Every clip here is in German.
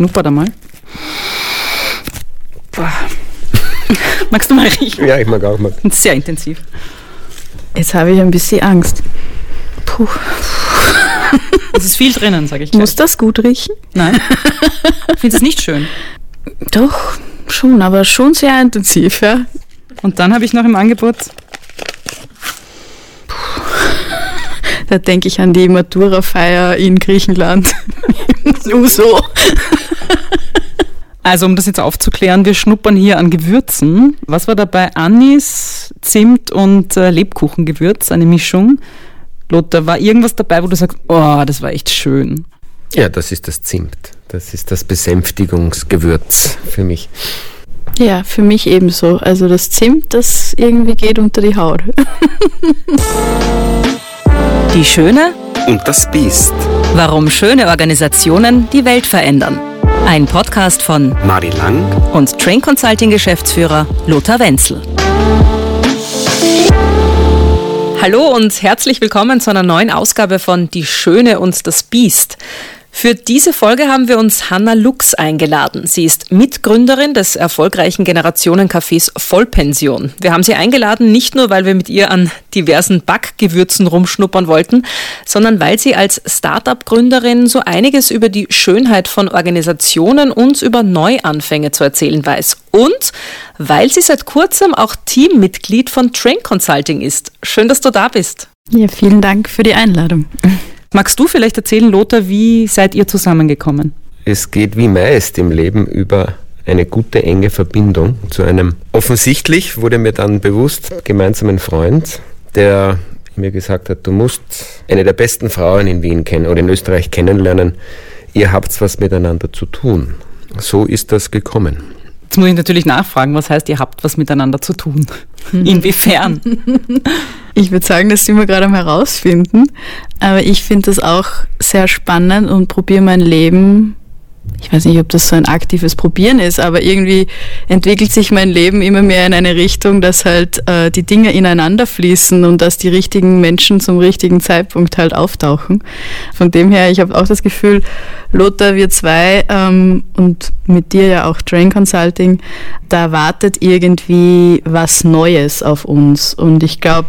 schnupper da mal. Boah. Magst du mal riechen? Ja, ich mag auch mal. Sehr intensiv. Jetzt habe ich ein bisschen Angst. Puh. Es ist viel drinnen, sage ich. Muss das gut riechen? Nein. Ich finde es nicht schön. Doch, schon, aber schon sehr intensiv, ja. Und dann habe ich noch im Angebot. Da denke ich an die Matura-Feier in Griechenland. Uso. Also um das jetzt aufzuklären, wir schnuppern hier an Gewürzen. Was war dabei? Anis, Zimt und äh, Lebkuchengewürz, eine Mischung. Lothar, war irgendwas dabei, wo du sagst, oh, das war echt schön? Ja, das ist das Zimt. Das ist das Besänftigungsgewürz für mich. Ja, für mich ebenso. Also das Zimt, das irgendwie geht unter die Haut. Die Schöne und das Biest. Warum schöne Organisationen die Welt verändern. Ein Podcast von Mari Lang und Train Consulting Geschäftsführer Lothar Wenzel. Hallo und herzlich willkommen zu einer neuen Ausgabe von Die Schöne und das Biest. Für diese Folge haben wir uns Hanna Lux eingeladen. Sie ist Mitgründerin des erfolgreichen Generationencafés Vollpension. Wir haben sie eingeladen, nicht nur, weil wir mit ihr an diversen Backgewürzen rumschnuppern wollten, sondern weil sie als Start-up-Gründerin so einiges über die Schönheit von Organisationen und über Neuanfänge zu erzählen weiß. Und weil sie seit kurzem auch Teammitglied von Train Consulting ist. Schön, dass du da bist. Ja, vielen Dank für die Einladung. Magst du vielleicht erzählen, Lothar, wie seid ihr zusammengekommen? Es geht wie meist im Leben über eine gute, enge Verbindung zu einem offensichtlich, wurde mir dann bewusst, gemeinsamen Freund, der mir gesagt hat, du musst eine der besten Frauen in Wien kennen oder in Österreich kennenlernen. Ihr habt was miteinander zu tun. So ist das gekommen. Jetzt muss ich natürlich nachfragen, was heißt, ihr habt was miteinander zu tun? Inwiefern? Ich würde sagen, das sind wir gerade am herausfinden. Aber ich finde das auch sehr spannend und probiere mein Leben ich weiß nicht, ob das so ein aktives Probieren ist, aber irgendwie entwickelt sich mein Leben immer mehr in eine Richtung, dass halt äh, die Dinge ineinander fließen und dass die richtigen Menschen zum richtigen Zeitpunkt halt auftauchen. Von dem her, ich habe auch das Gefühl, Lothar, wir zwei ähm, und mit dir ja auch Train Consulting, da wartet irgendwie was Neues auf uns. Und ich glaube,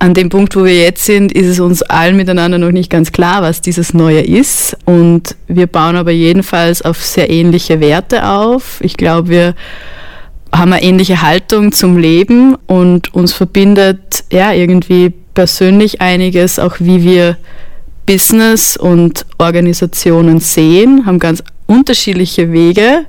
an dem Punkt, wo wir jetzt sind, ist es uns allen miteinander noch nicht ganz klar, was dieses Neue ist. Und wir bauen aber jedenfalls auf sehr ähnliche Werte auf. Ich glaube, wir haben eine ähnliche Haltung zum Leben und uns verbindet ja irgendwie persönlich einiges, auch wie wir Business und Organisationen sehen, haben ganz unterschiedliche Wege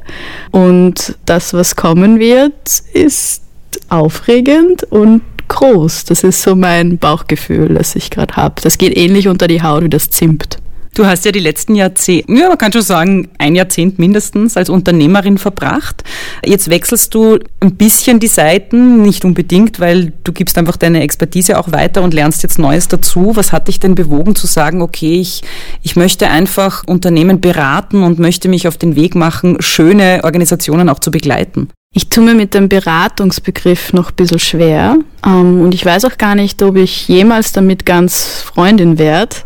und das, was kommen wird, ist aufregend und groß. Das ist so mein Bauchgefühl, das ich gerade habe. Das geht ähnlich unter die Haut wie das Zimt. Du hast ja die letzten Jahrzehnte, ja, man kann schon sagen, ein Jahrzehnt mindestens als Unternehmerin verbracht. Jetzt wechselst du ein bisschen die Seiten, nicht unbedingt, weil du gibst einfach deine Expertise auch weiter und lernst jetzt Neues dazu. Was hat dich denn bewogen zu sagen, okay, ich, ich möchte einfach Unternehmen beraten und möchte mich auf den Weg machen, schöne Organisationen auch zu begleiten? Ich tue mir mit dem Beratungsbegriff noch ein bisschen schwer ähm, und ich weiß auch gar nicht, ob ich jemals damit ganz Freundin werde.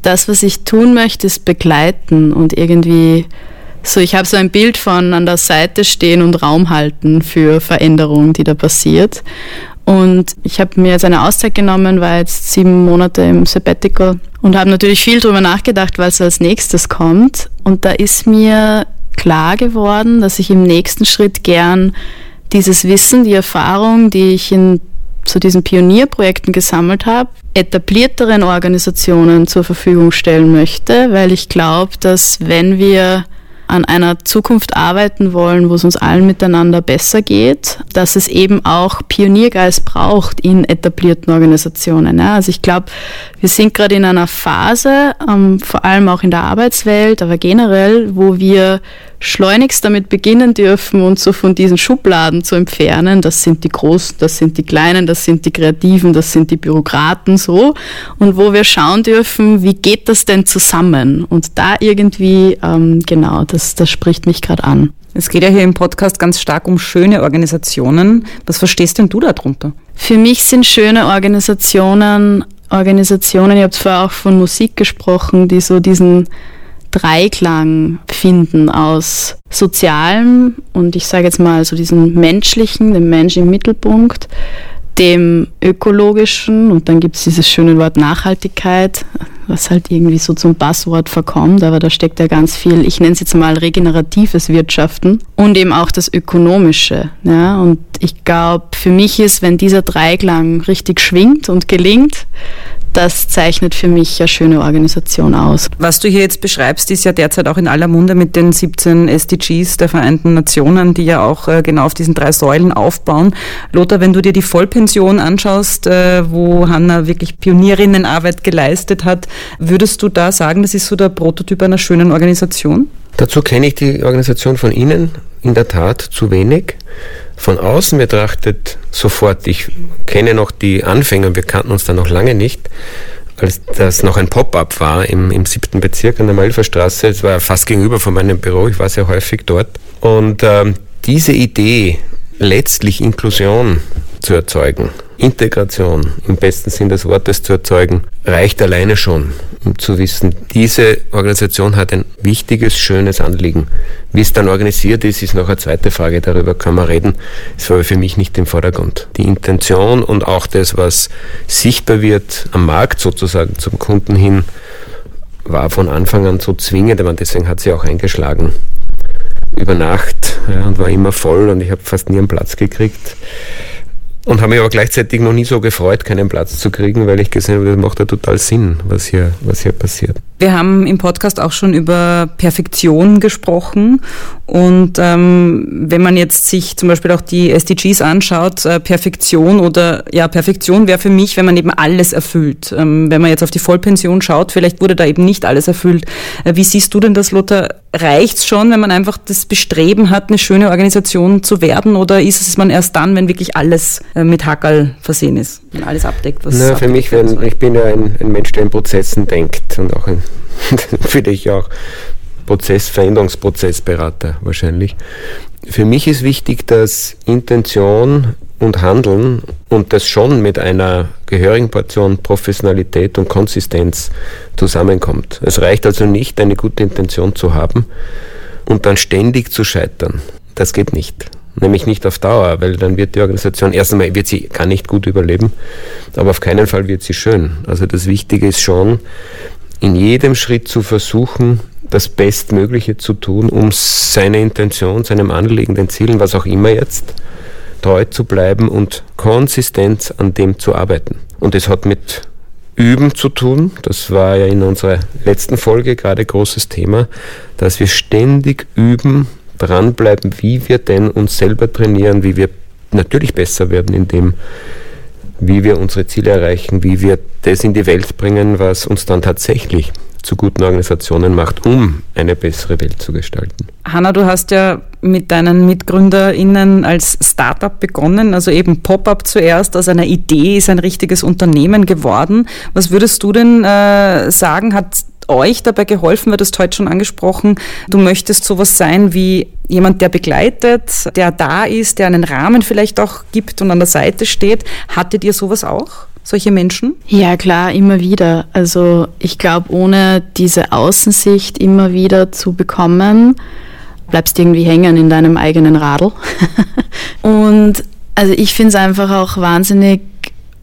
Das, was ich tun möchte, ist begleiten und irgendwie so, ich habe so ein Bild von an der Seite stehen und Raum halten für Veränderungen, die da passiert. Und ich habe mir jetzt eine Auszeit genommen, war jetzt sieben Monate im Sabbatical und habe natürlich viel darüber nachgedacht, was als nächstes kommt. Und da ist mir klar geworden, dass ich im nächsten Schritt gern dieses Wissen, die Erfahrung, die ich in zu diesen Pionierprojekten gesammelt habe, etablierteren Organisationen zur Verfügung stellen möchte, weil ich glaube, dass wenn wir an einer Zukunft arbeiten wollen, wo es uns allen miteinander besser geht, dass es eben auch Pioniergeist braucht in etablierten Organisationen. Ja. Also ich glaube, wir sind gerade in einer Phase, ähm, vor allem auch in der Arbeitswelt, aber generell, wo wir schleunigst damit beginnen dürfen, uns so von diesen Schubladen zu entfernen. Das sind die Großen, das sind die Kleinen, das sind die Kreativen, das sind die Bürokraten so. Und wo wir schauen dürfen, wie geht das denn zusammen? Und da irgendwie, ähm, genau, das, das spricht mich gerade an. Es geht ja hier im Podcast ganz stark um schöne Organisationen. Was verstehst denn du darunter? Für mich sind schöne Organisationen Organisationen, ihr habt vorher auch von Musik gesprochen, die so diesen Dreiklang finden aus sozialem und ich sage jetzt mal so diesen menschlichen, dem Menschen im Mittelpunkt, dem ökologischen und dann gibt es dieses schöne Wort Nachhaltigkeit, was halt irgendwie so zum Passwort verkommt, aber da steckt ja ganz viel, ich nenne es jetzt mal regeneratives Wirtschaften und eben auch das Ökonomische. Ja? Und ich glaube, für mich ist, wenn dieser Dreiklang richtig schwingt und gelingt, das zeichnet für mich eine schöne Organisation aus. Was du hier jetzt beschreibst, ist ja derzeit auch in aller Munde mit den 17 SDGs der Vereinten Nationen, die ja auch äh, genau auf diesen drei Säulen aufbauen. Lothar, wenn du dir die Vollpension anschaust, äh, wo Hanna wirklich Pionierinnenarbeit geleistet hat, würdest du da sagen, das ist so der Prototyp einer schönen Organisation? Dazu kenne ich die Organisation von Ihnen in der Tat zu wenig. Von außen betrachtet sofort, ich kenne noch die Anfänger, wir kannten uns da noch lange nicht, als das noch ein Pop-up war im, im siebten Bezirk an der Malferstraße. Es war fast gegenüber von meinem Büro, ich war sehr häufig dort. Und ähm, diese Idee, letztlich Inklusion zu erzeugen, Integration im besten Sinn des Wortes zu erzeugen, reicht alleine schon, um zu wissen, diese Organisation hat ein wichtiges, schönes Anliegen. Wie es dann organisiert ist, ist noch eine zweite Frage, darüber kann man reden. Es war für mich nicht im Vordergrund. Die Intention und auch das, was sichtbar wird am Markt sozusagen zum Kunden hin, war von Anfang an so zwingend, aber deswegen hat sie auch eingeschlagen über Nacht ja, und war immer voll und ich habe fast nie einen Platz gekriegt. Und habe mich aber gleichzeitig noch nie so gefreut, keinen Platz zu kriegen, weil ich gesehen habe, das macht ja total Sinn, was hier, was hier passiert. Wir haben im Podcast auch schon über Perfektion gesprochen. Und ähm, wenn man jetzt sich zum Beispiel auch die SDGs anschaut, äh, Perfektion oder ja, Perfektion wäre für mich, wenn man eben alles erfüllt. Ähm, wenn man jetzt auf die Vollpension schaut, vielleicht wurde da eben nicht alles erfüllt. Äh, wie siehst du denn das, Lothar? Reicht's schon, wenn man einfach das Bestreben hat, eine schöne Organisation zu werden? Oder ist es man erst dann, wenn wirklich alles äh, mit Hackerl versehen ist, wenn alles abdeckt? Was Na, für mich, wenn, ich bin ja ein, ein Mensch, der in Prozessen denkt und auch ein, vielleicht auch Prozess, Veränderungsprozessberater wahrscheinlich. Für mich ist wichtig, dass Intention und Handeln und das schon mit einer gehörigen Portion Professionalität und Konsistenz zusammenkommt. Es reicht also nicht, eine gute Intention zu haben und dann ständig zu scheitern. Das geht nicht. Nämlich nicht auf Dauer, weil dann wird die Organisation, erst einmal wird sie gar nicht gut überleben, aber auf keinen Fall wird sie schön. Also das Wichtige ist schon, in jedem Schritt zu versuchen, das Bestmögliche zu tun, um seine Intention, seinem Anliegen, den Zielen, was auch immer jetzt, treu zu bleiben und konsistent an dem zu arbeiten. Und es hat mit Üben zu tun. Das war ja in unserer letzten Folge gerade großes Thema, dass wir ständig üben, dranbleiben, wie wir denn uns selber trainieren, wie wir natürlich besser werden in dem, wie wir unsere Ziele erreichen, wie wir das in die Welt bringen, was uns dann tatsächlich zu guten Organisationen macht, um eine bessere Welt zu gestalten. Hanna, du hast ja mit deinen MitgründerInnen als Startup begonnen, also eben Pop-up zuerst, aus einer Idee ist ein richtiges Unternehmen geworden. Was würdest du denn äh, sagen, hat euch dabei geholfen, wird das heute schon angesprochen, du möchtest sowas sein wie jemand, der begleitet, der da ist, der einen Rahmen vielleicht auch gibt und an der Seite steht. Hattet ihr sowas auch? solche Menschen? Ja, klar, immer wieder. Also ich glaube, ohne diese Außensicht immer wieder zu bekommen, bleibst du irgendwie hängen in deinem eigenen Radl. und also ich finde es einfach auch wahnsinnig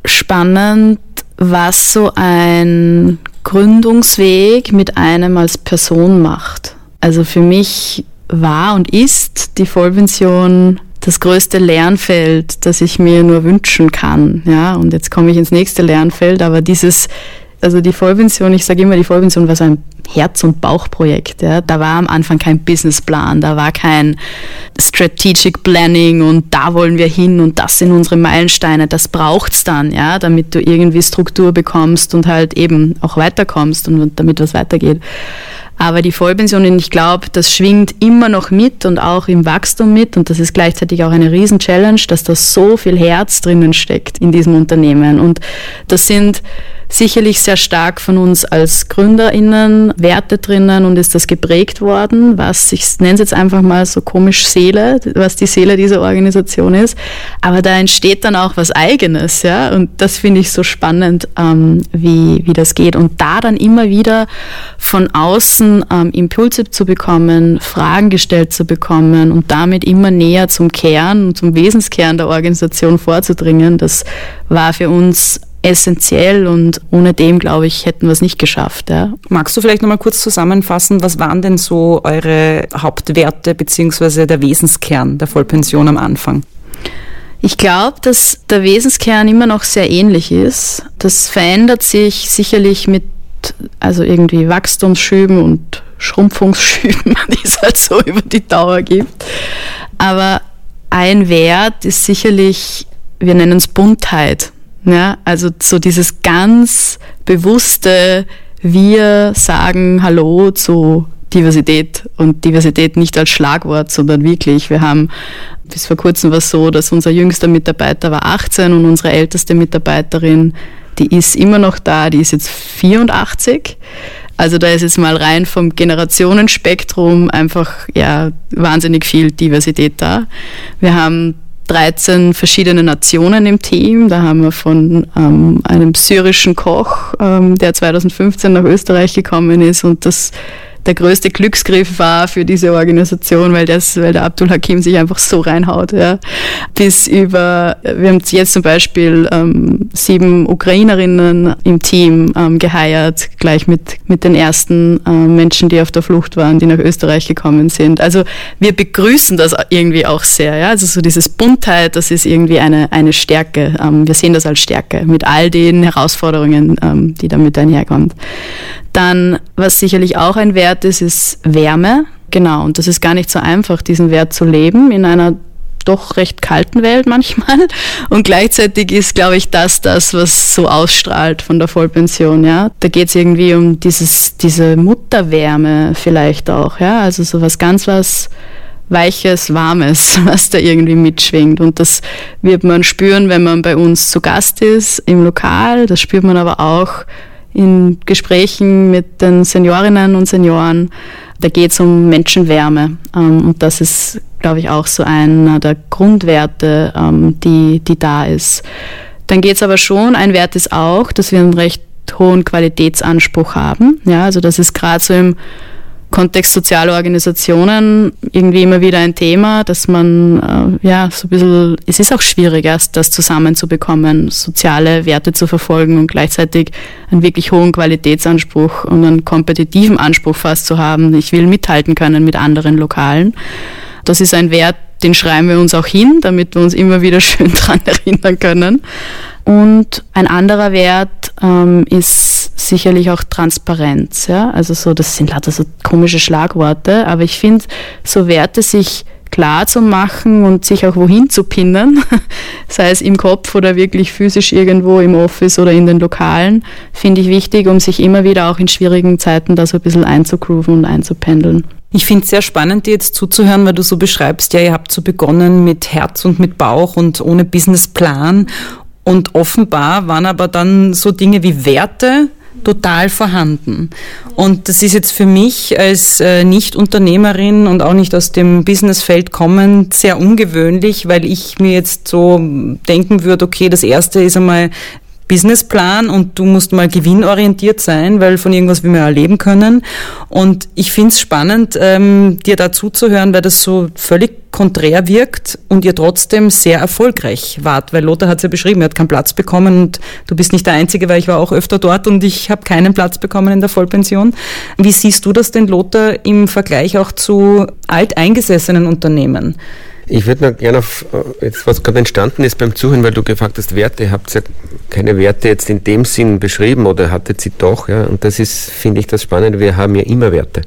spannend, was so ein Gründungsweg mit einem als Person macht. Also für mich war und ist die Vollpension das größte Lernfeld, das ich mir nur wünschen kann. Ja, und jetzt komme ich ins nächste Lernfeld, aber dieses, also die Vollpension, ich sage immer, die Vollpension war so ein Herz- und Bauchprojekt. Ja. Da war am Anfang kein Businessplan, da war kein Strategic Planning und da wollen wir hin und das sind unsere Meilensteine. Das braucht's dann, ja, damit du irgendwie Struktur bekommst und halt eben auch weiterkommst und damit was weitergeht. Aber die Vollpension, ich glaube, das schwingt immer noch mit und auch im Wachstum mit. Und das ist gleichzeitig auch eine Riesen-Challenge, dass da so viel Herz drinnen steckt in diesem Unternehmen. Und das sind sicherlich sehr stark von uns als GründerInnen Werte drinnen und ist das geprägt worden, was ich nenne es jetzt einfach mal so komisch Seele, was die Seele dieser Organisation ist. Aber da entsteht dann auch was Eigenes, ja. Und das finde ich so spannend, ähm, wie, wie das geht. Und da dann immer wieder von außen außen ähm, Impulse zu bekommen, Fragen gestellt zu bekommen und damit immer näher zum Kern, zum Wesenskern der Organisation vorzudringen, das war für uns essentiell und ohne dem, glaube ich, hätten wir es nicht geschafft. Ja. Magst du vielleicht nochmal kurz zusammenfassen, was waren denn so eure Hauptwerte beziehungsweise der Wesenskern der Vollpension am Anfang? Ich glaube, dass der Wesenskern immer noch sehr ähnlich ist. Das verändert sich sicherlich mit also irgendwie Wachstumsschüben und Schrumpfungsschüben, die es halt so über die Dauer gibt. Aber ein Wert ist sicherlich, wir nennen es Buntheit. Ja, also so dieses ganz bewusste, wir sagen Hallo zu Diversität und Diversität nicht als Schlagwort, sondern wirklich. Wir haben bis vor kurzem war es so, dass unser jüngster Mitarbeiter war 18 und unsere älteste Mitarbeiterin, die ist immer noch da, die ist jetzt 84. Also da ist jetzt mal rein vom Generationenspektrum einfach ja wahnsinnig viel Diversität da. Wir haben 13 verschiedene Nationen im Team. Da haben wir von ähm, einem syrischen Koch, ähm, der 2015 nach Österreich gekommen ist und das der größte Glücksgriff war für diese Organisation, weil, das, weil der Abdul Hakim sich einfach so reinhaut. Ja. Bis über, wir haben jetzt zum Beispiel ähm, sieben Ukrainerinnen im Team ähm, geheiert, gleich mit, mit den ersten ähm, Menschen, die auf der Flucht waren, die nach Österreich gekommen sind. Also wir begrüßen das irgendwie auch sehr. Ja. Also so dieses Buntheit, das ist irgendwie eine, eine Stärke. Ähm, wir sehen das als Stärke mit all den Herausforderungen, ähm, die damit einherkommen. Dann, was sicherlich auch ein Wert ist, ist Wärme. Genau, und das ist gar nicht so einfach, diesen Wert zu leben in einer doch recht kalten Welt manchmal. Und gleichzeitig ist, glaube ich, das das, was so ausstrahlt von der Vollpension. Ja, da geht es irgendwie um dieses, diese Mutterwärme vielleicht auch. Ja, also so was ganz was Weiches, Warmes, was da irgendwie mitschwingt. Und das wird man spüren, wenn man bei uns zu Gast ist im Lokal. Das spürt man aber auch in Gesprächen mit den Seniorinnen und Senioren. Da geht es um Menschenwärme. Ähm, und das ist, glaube ich, auch so einer der Grundwerte, ähm, die, die da ist. Dann geht es aber schon, ein Wert ist auch, dass wir einen recht hohen Qualitätsanspruch haben. Ja, also das ist gerade so im Kontext soziale Organisationen irgendwie immer wieder ein Thema, dass man, äh, ja, so ein bisschen, es ist auch schwierig, erst das zusammenzubekommen, soziale Werte zu verfolgen und gleichzeitig einen wirklich hohen Qualitätsanspruch und einen kompetitiven Anspruch fast zu haben. Ich will mithalten können mit anderen Lokalen. Das ist ein Wert, den schreiben wir uns auch hin, damit wir uns immer wieder schön dran erinnern können. Und ein anderer Wert ähm, ist sicherlich auch Transparenz. Ja? Also so, das sind lauter so komische Schlagworte, aber ich finde, so Werte sich klar zu machen und sich auch wohin zu pinnen, sei es im Kopf oder wirklich physisch irgendwo im Office oder in den Lokalen, finde ich wichtig, um sich immer wieder auch in schwierigen Zeiten da so ein bisschen einzugrooven und einzupendeln. Ich finde es sehr spannend, dir jetzt zuzuhören, weil du so beschreibst, ja, ihr habt so begonnen mit Herz und mit Bauch und ohne Businessplan und offenbar waren aber dann so Dinge wie Werte total vorhanden. Und das ist jetzt für mich als äh, Nicht-Unternehmerin und auch nicht aus dem Businessfeld kommend sehr ungewöhnlich, weil ich mir jetzt so denken würde, okay, das erste ist einmal Businessplan und du musst mal gewinnorientiert sein, weil von irgendwas will man erleben können. Und ich finde es spannend, ähm, dir da zuzuhören, weil das so völlig konträr wirkt und ihr trotzdem sehr erfolgreich wart, weil Lothar hat es ja beschrieben, er hat keinen Platz bekommen und du bist nicht der Einzige, weil ich war auch öfter dort und ich habe keinen Platz bekommen in der Vollpension. Wie siehst du das denn, Lothar, im Vergleich auch zu alteingesessenen Unternehmen? Ich würde noch gerne auf, äh, jetzt, was gerade entstanden ist beim Zuhören, weil du gefragt hast, Werte, habt ihr keine Werte jetzt in dem Sinn beschrieben oder hattet sie doch, ja? Und das ist, finde ich, das Spannende, wir haben ja immer Werte.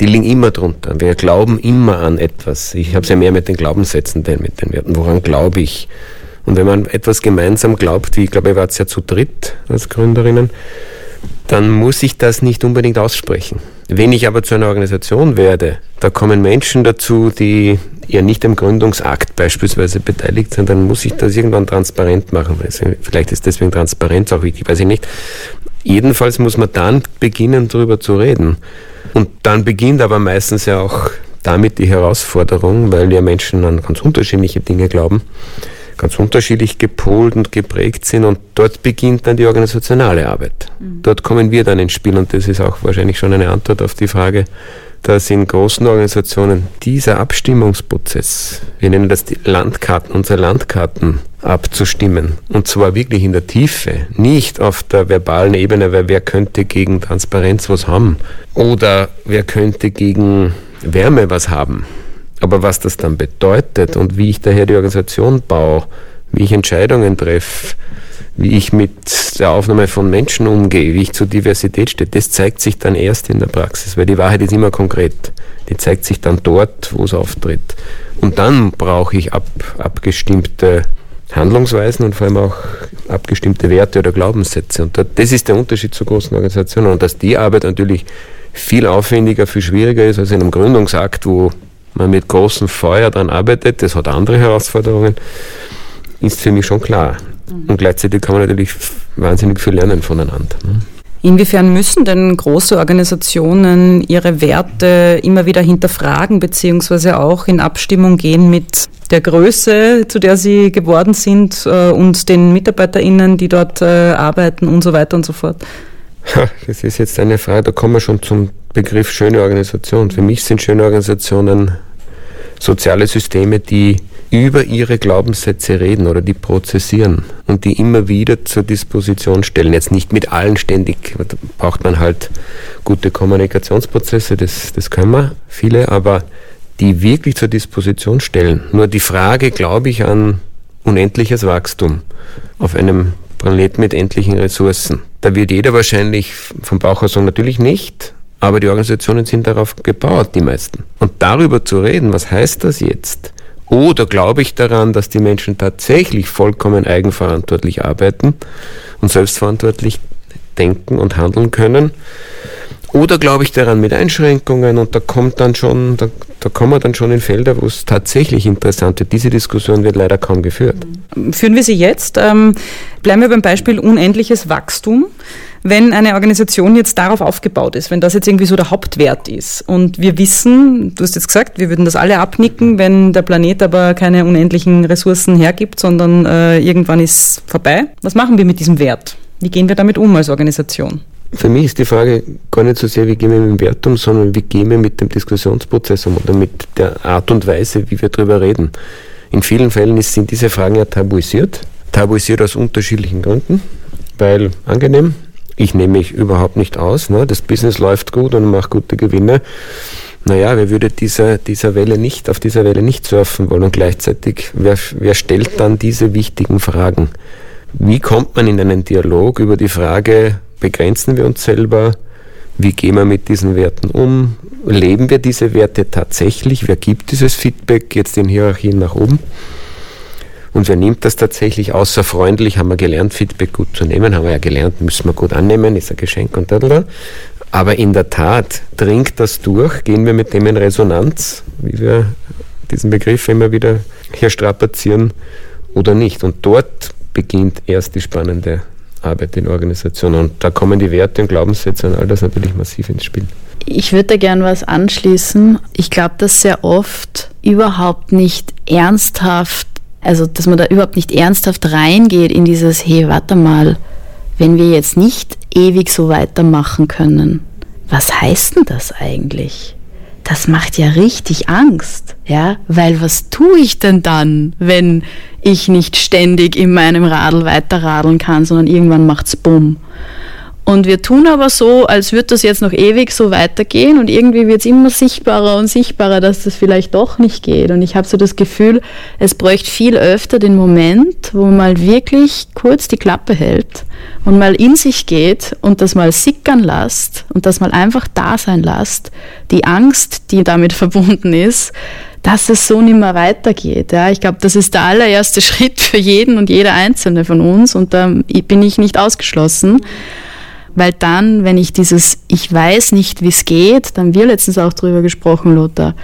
Die liegen immer drunter. Wir glauben immer an etwas. Ich habe es ja mehr mit den Glaubenssätzen denn mit den Werten. Woran glaube ich? Und wenn man etwas gemeinsam glaubt, wie ich glaube, ihr wart ja zu dritt als Gründerinnen, dann muss ich das nicht unbedingt aussprechen. Wenn ich aber zu einer Organisation werde, da kommen Menschen dazu, die ja nicht am Gründungsakt beispielsweise beteiligt sind, dann muss ich das irgendwann transparent machen. Also vielleicht ist deswegen Transparenz auch wichtig, weiß ich nicht. Jedenfalls muss man dann beginnen, darüber zu reden. Und dann beginnt aber meistens ja auch damit die Herausforderung, weil ja Menschen an ganz unterschiedliche Dinge glauben. ganz unterschiedlich gepolt und geprägt sind und dort beginnt dann die organisationale Arbeit. Mhm. Dort kommen wir dann ins Spiel und das ist auch wahrscheinlich schon eine Antwort auf die Frage, dass in großen Organisationen dieser Abstimmungsprozess, wir nennen das die Landkarten, unsere Landkarten abzustimmen. Und zwar wirklich in der Tiefe, nicht auf der verbalen Ebene, weil wer könnte gegen Transparenz was haben oder wer könnte gegen Wärme was haben. Aber was das dann bedeutet und wie ich daher die Organisation baue, wie ich Entscheidungen treffe, wie ich mit der Aufnahme von Menschen umgehe, wie ich zur Diversität stehe, das zeigt sich dann erst in der Praxis, weil die Wahrheit ist immer konkret. Die zeigt sich dann dort, wo es auftritt. Und dann brauche ich ab, abgestimmte Handlungsweisen und vor allem auch abgestimmte Werte oder Glaubenssätze. Und das ist der Unterschied zu großen Organisationen. Und dass die Arbeit natürlich viel aufwendiger, viel schwieriger ist als in einem Gründungsakt, wo man mit großem Feuer daran arbeitet, das hat andere Herausforderungen, ist für mich schon klar. Mhm. Und gleichzeitig kann man natürlich wahnsinnig viel lernen voneinander. Ne? Inwiefern müssen denn große Organisationen ihre Werte immer wieder hinterfragen, beziehungsweise auch in Abstimmung gehen mit der Größe, zu der sie geworden sind äh, und den MitarbeiterInnen, die dort äh, arbeiten und so weiter und so fort? Das ist jetzt eine Frage, da kommen wir schon zum Begriff schöne Organisation. Für mich sind schöne Organisationen soziale Systeme, die über ihre Glaubenssätze reden oder die prozessieren und die immer wieder zur Disposition stellen. Jetzt nicht mit allen ständig, da braucht man halt gute Kommunikationsprozesse, das, das können wir, viele, aber die wirklich zur Disposition stellen. Nur die Frage, glaube ich, an unendliches Wachstum auf einem Planeten mit endlichen Ressourcen. Da wird jeder wahrscheinlich vom Bauch aus sagen, natürlich nicht, aber die Organisationen sind darauf gebaut, die meisten. Und darüber zu reden, was heißt das jetzt? Oder glaube ich daran, dass die Menschen tatsächlich vollkommen eigenverantwortlich arbeiten und selbstverantwortlich denken und handeln können? Oder glaube ich daran mit Einschränkungen und da kommt dann schon, da, da kommen wir dann schon in Felder, wo es tatsächlich interessant wird. Diese Diskussion wird leider kaum geführt. Führen wir sie jetzt. Ähm, bleiben wir beim Beispiel unendliches Wachstum wenn eine Organisation jetzt darauf aufgebaut ist, wenn das jetzt irgendwie so der Hauptwert ist und wir wissen, du hast jetzt gesagt, wir würden das alle abnicken, wenn der Planet aber keine unendlichen Ressourcen hergibt, sondern äh, irgendwann ist vorbei. Was machen wir mit diesem Wert? Wie gehen wir damit um als Organisation? Für mich ist die Frage gar nicht so sehr, wie gehen wir mit dem Wert um, sondern wie gehen wir mit dem Diskussionsprozess um oder mit der Art und Weise, wie wir darüber reden. In vielen Fällen sind diese Fragen ja tabuisiert. Tabuisiert aus unterschiedlichen Gründen, weil angenehm, ich nehme mich überhaupt nicht aus. Ne? Das Business läuft gut und macht gute Gewinne. Naja, wer würde dieser, dieser Welle nicht, auf dieser Welle nicht surfen wollen? Und gleichzeitig, wer, wer stellt dann diese wichtigen Fragen? Wie kommt man in einen Dialog über die Frage, begrenzen wir uns selber? Wie gehen wir mit diesen Werten um? Leben wir diese Werte tatsächlich? Wer gibt dieses Feedback jetzt in Hierarchien nach oben? Und wer nimmt das tatsächlich außer freundlich, haben wir gelernt, Feedback gut zu nehmen, haben wir ja gelernt, müssen wir gut annehmen, ist ein Geschenk und da, da. Aber in der Tat dringt das durch, gehen wir mit dem in Resonanz, wie wir diesen Begriff immer wieder hier strapazieren oder nicht. Und dort beginnt erst die spannende Arbeit in Organisationen. Und da kommen die Werte und Glaubenssätze und all das natürlich massiv ins Spiel. Ich würde da gerne was anschließen. Ich glaube, dass sehr oft überhaupt nicht ernsthaft also, dass man da überhaupt nicht ernsthaft reingeht in dieses, hey, warte mal, wenn wir jetzt nicht ewig so weitermachen können, was heißt denn das eigentlich? Das macht ja richtig Angst, ja, weil was tue ich denn dann, wenn ich nicht ständig in meinem Radl weiterradeln kann, sondern irgendwann macht's bumm. Und wir tun aber so, als würde das jetzt noch ewig so weitergehen und irgendwie wird es immer sichtbarer und sichtbarer, dass das vielleicht doch nicht geht. Und ich habe so das Gefühl, es bräuchte viel öfter den Moment, wo man mal wirklich kurz die Klappe hält und mal in sich geht und das mal sickern lässt und das mal einfach da sein lässt. Die Angst, die damit verbunden ist, dass es so nicht mehr weitergeht. Ja, ich glaube, das ist der allererste Schritt für jeden und jede einzelne von uns und da bin ich nicht ausgeschlossen weil dann, wenn ich dieses, ich weiß nicht, wie es geht, dann wir letztens auch drüber gesprochen, Lothar,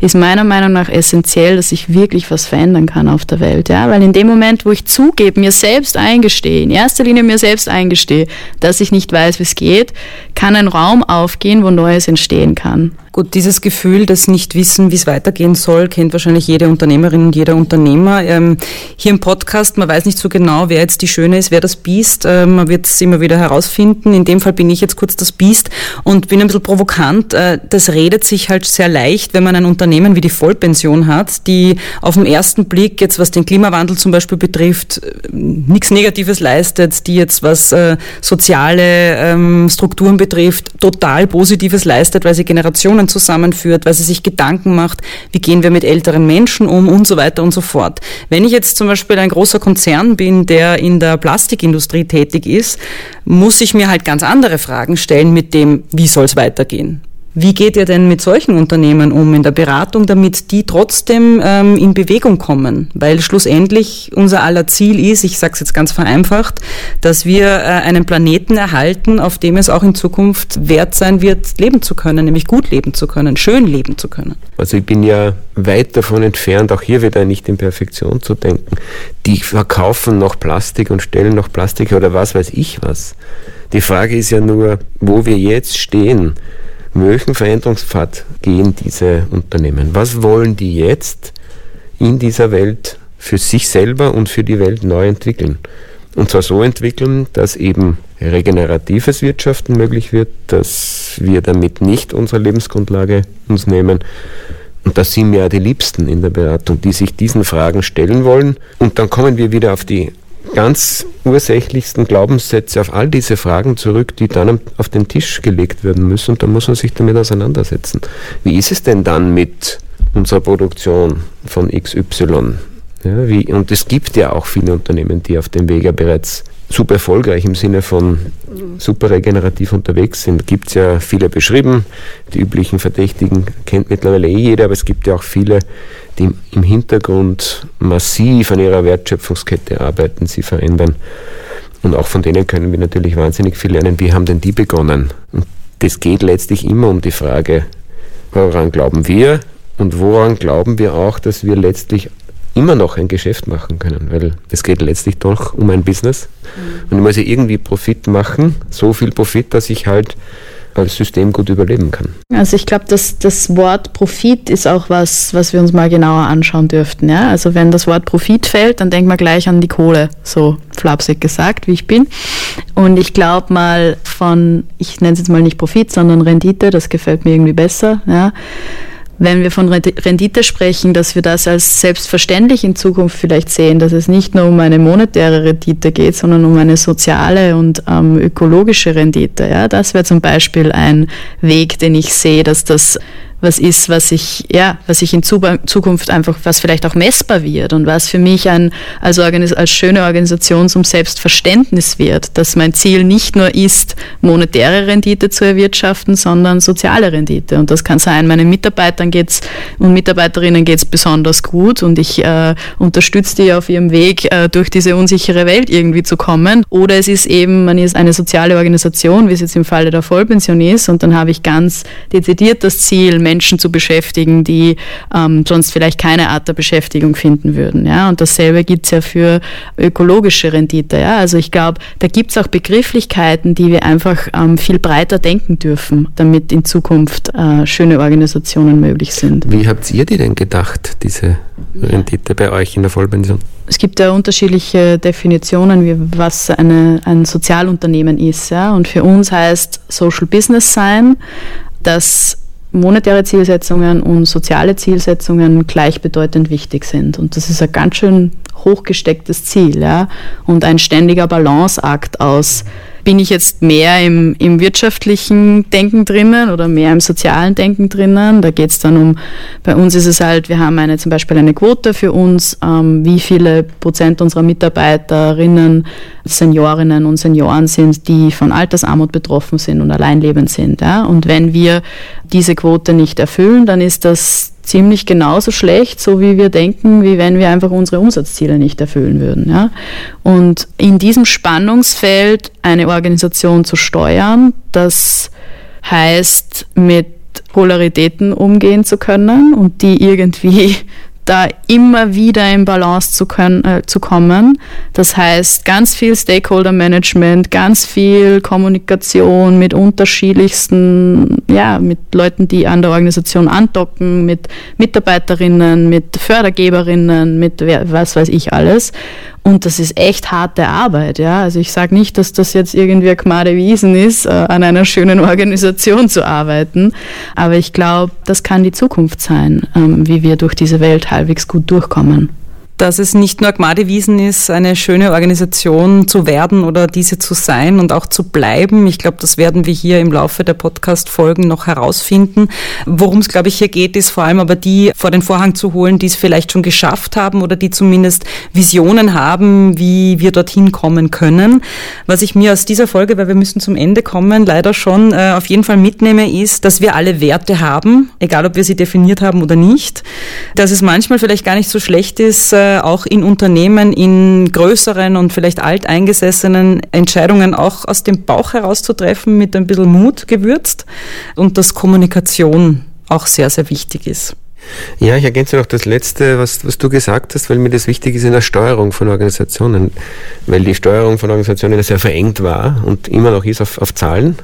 ist meiner Meinung nach essentiell, dass ich wirklich was verändern kann auf der Welt. Ja? Weil in dem Moment, wo ich zugebe, mir selbst eingestehe, in erster Linie mir selbst eingestehe, dass ich nicht weiß, wie es geht, kann ein Raum aufgehen, wo Neues entstehen kann. Gut, dieses Gefühl, das nicht wissen, wie es weitergehen soll, kennt wahrscheinlich jede Unternehmerin und jeder Unternehmer. Ähm, hier im Podcast, man weiß nicht so genau, wer jetzt die Schöne ist, wer das Biest. Ähm, man wird es immer wieder herausfinden. In dem Fall bin ich jetzt kurz das Biest und bin ein bisschen provokant. Äh, das redet sich halt sehr leicht, wenn man ein Unternehmen wie die Vollpension hat, die auf den ersten Blick jetzt, was den Klimawandel zum Beispiel betrifft, äh, nichts Negatives leistet, die jetzt, was äh, soziale ähm, Strukturen betrifft, total Positives leistet, weil sie Generationen zusammenführt, weil sie sich Gedanken macht, wie gehen wir mit älteren Menschen um und so weiter und so fort. Wenn ich jetzt zum Beispiel ein großer Konzern bin, der in der Plastikindustrie tätig ist, muss ich mir halt ganz andere Fragen stellen mit dem, wie soll es weitergehen? Wie geht ihr denn mit solchen Unternehmen um in der Beratung, damit die trotzdem ähm, in Bewegung kommen? Weil schlussendlich unser aller Ziel ist, ich sage es jetzt ganz vereinfacht, dass wir äh, einen Planeten erhalten, auf dem es auch in Zukunft wert sein wird, leben zu können, nämlich gut leben zu können, schön leben zu können. Also ich bin ja weit davon entfernt, auch hier wieder nicht in Perfektion zu denken. Die verkaufen noch Plastik und stellen noch Plastik oder was weiß ich was. Die Frage ist ja nur, wo wir jetzt stehen welchen Veränderungspfad gehen diese Unternehmen? Was wollen die jetzt in dieser Welt für sich selber und für die Welt neu entwickeln? Und zwar so entwickeln, dass eben regeneratives Wirtschaften möglich wird, dass wir damit nicht unsere Lebensgrundlage uns nehmen. Und das sind mir ja die Liebsten in der Beratung, die sich diesen Fragen stellen wollen. Und dann kommen wir wieder auf die ganz ursächlichsten Glaubenssätze auf all diese Fragen zurück, die dann auf den Tisch gelegt werden müssen und da muss man sich damit auseinandersetzen. Wie ist es denn dann mit unserer Produktion von XY? Ja, wie, und es gibt ja auch viele Unternehmen, die auf dem Weg ja bereits super erfolgreich im Sinne von super regenerativ unterwegs sind. Gibt es ja viele beschrieben. Die üblichen Verdächtigen kennt mittlerweile eh jeder, aber es gibt ja auch viele, die im Hintergrund massiv an ihrer Wertschöpfungskette arbeiten, sie verändern. Und auch von denen können wir natürlich wahnsinnig viel lernen. Wie haben denn die begonnen? Und das geht letztlich immer um die Frage, woran glauben wir und woran glauben wir auch, dass wir letztlich immer noch ein Geschäft machen können, weil es geht letztlich doch um ein Business. Mhm. Und ich muss ja irgendwie Profit machen, so viel Profit, dass ich halt als System gut überleben kann. Also ich glaube, dass das Wort Profit ist auch was, was wir uns mal genauer anschauen dürften. Ja? Also wenn das Wort Profit fällt, dann denkt man gleich an die Kohle, so flapsig gesagt, wie ich bin. Und ich glaube mal von, ich nenne es jetzt mal nicht Profit, sondern Rendite, das gefällt mir irgendwie besser. Ja? Wenn wir von Rendite sprechen, dass wir das als selbstverständlich in Zukunft vielleicht sehen, dass es nicht nur um eine monetäre Rendite geht, sondern um eine soziale und ähm, ökologische Rendite. Ja, das wäre zum Beispiel ein Weg, den ich sehe, dass das was ist, was ich, ja, was ich in Zukunft einfach, was vielleicht auch messbar wird und was für mich ein, als, als schöne Organisation zum Selbstverständnis wird, dass mein Ziel nicht nur ist, monetäre Rendite zu erwirtschaften, sondern soziale Rendite. Und das kann sein, meinen Mitarbeitern geht's und Mitarbeiterinnen geht's besonders gut und ich äh, unterstütze die auf ihrem Weg, äh, durch diese unsichere Welt irgendwie zu kommen. Oder es ist eben, man ist eine soziale Organisation, wie es jetzt im Falle der Vollpension ist, und dann habe ich ganz dezidiert das Ziel, Menschen zu beschäftigen, die ähm, sonst vielleicht keine Art der Beschäftigung finden würden. Ja? Und dasselbe gibt es ja für ökologische Rendite. Ja? Also ich glaube, da gibt es auch Begrifflichkeiten, die wir einfach ähm, viel breiter denken dürfen, damit in Zukunft äh, schöne Organisationen möglich sind. Wie habt ihr die denn gedacht, diese Rendite bei euch in der Vollpension? Es gibt ja unterschiedliche Definitionen, wie was eine, ein Sozialunternehmen ist. Ja? Und für uns heißt Social Business sein, dass monetäre Zielsetzungen und soziale Zielsetzungen gleichbedeutend wichtig sind. Und das ist ein ganz schön hochgestecktes Ziel ja? und ein ständiger Balanceakt aus bin ich jetzt mehr im, im wirtschaftlichen Denken drinnen oder mehr im sozialen Denken drinnen. Da geht es dann um, bei uns ist es halt, wir haben eine zum Beispiel eine Quote für uns, ähm, wie viele Prozent unserer Mitarbeiterinnen Seniorinnen und Senioren sind, die von Altersarmut betroffen sind und alleinlebend sind. Ja? Und wenn wir diese Quote nicht erfüllen, dann ist das ziemlich genauso schlecht, so wie wir denken, wie wenn wir einfach unsere Umsatzziele nicht erfüllen würden. Ja? Und in diesem Spannungsfeld eine Organisation zu steuern, das heißt mit Polaritäten umgehen zu können und die irgendwie da immer wieder in Balance zu, können, äh, zu kommen. Das heißt, ganz viel Stakeholder-Management, ganz viel Kommunikation mit unterschiedlichsten, ja, mit Leuten, die an der Organisation andocken, mit Mitarbeiterinnen, mit Fördergeberinnen, mit was weiß ich alles. Und das ist echt harte Arbeit, ja. Also ich sage nicht, dass das jetzt irgendwie Gmade Wiesen ist, äh, an einer schönen Organisation zu arbeiten, aber ich glaube, das kann die Zukunft sein, ähm, wie wir durch diese Welt halbwegs gut durchkommen dass es nicht nur Gmadewiesen ist, eine schöne Organisation zu werden oder diese zu sein und auch zu bleiben. Ich glaube, das werden wir hier im Laufe der Podcast-Folgen noch herausfinden. Worum es, glaube ich, hier geht, ist vor allem aber die vor den Vorhang zu holen, die es vielleicht schon geschafft haben oder die zumindest Visionen haben, wie wir dorthin kommen können. Was ich mir aus dieser Folge, weil wir müssen zum Ende kommen, leider schon äh, auf jeden Fall mitnehme, ist, dass wir alle Werte haben, egal ob wir sie definiert haben oder nicht. Dass es manchmal vielleicht gar nicht so schlecht ist, äh, auch in Unternehmen, in größeren und vielleicht alteingesessenen Entscheidungen auch aus dem Bauch herauszutreffen, mit ein bisschen Mut gewürzt und dass Kommunikation auch sehr, sehr wichtig ist. Ja, ich ergänze noch das Letzte, was, was du gesagt hast, weil mir das wichtig ist in der Steuerung von Organisationen, weil die Steuerung von Organisationen sehr verengt war und immer noch ist auf, auf Zahlen,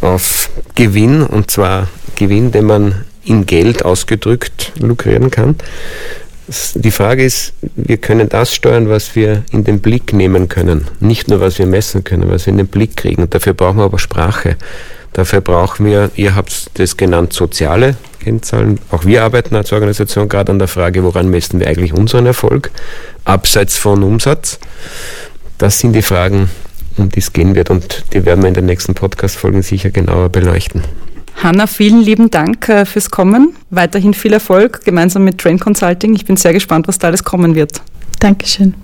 auf Gewinn und zwar Gewinn, den man in Geld ausgedrückt lukrieren kann. Die Frage ist, wir können das steuern, was wir in den Blick nehmen können. Nicht nur, was wir messen können, was wir in den Blick kriegen. Und dafür brauchen wir aber Sprache. Dafür brauchen wir, ihr habt das genannt, soziale Kennzahlen. Auch wir arbeiten als Organisation gerade an der Frage, woran messen wir eigentlich unseren Erfolg, abseits von Umsatz. Das sind die Fragen, um die es gehen wird und die werden wir in den nächsten Podcast-Folgen sicher genauer beleuchten. Hanna, vielen lieben Dank äh, fürs Kommen. Weiterhin viel Erfolg gemeinsam mit Train Consulting. Ich bin sehr gespannt, was da alles kommen wird. Dankeschön.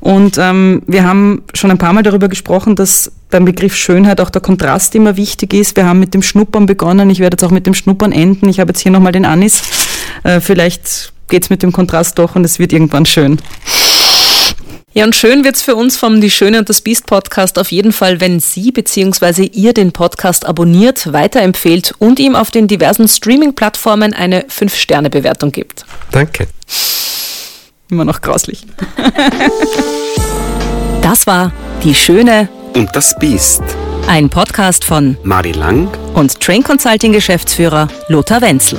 Und ähm, wir haben schon ein paar Mal darüber gesprochen, dass beim Begriff Schönheit auch der Kontrast immer wichtig ist. Wir haben mit dem Schnuppern begonnen. Ich werde jetzt auch mit dem Schnuppern enden. Ich habe jetzt hier nochmal den Anis. Äh, vielleicht geht es mit dem Kontrast doch und es wird irgendwann schön. Ja, und schön wird's für uns vom Die Schöne und das Biest Podcast auf jeden Fall, wenn Sie bzw. ihr den Podcast abonniert, weiterempfehlt und ihm auf den diversen Streaming-Plattformen eine 5-Sterne-Bewertung gibt. Danke. Immer noch grauslich. das war Die Schöne und das Biest. Ein Podcast von Mari Lang und Train Consulting Geschäftsführer Lothar Wenzel.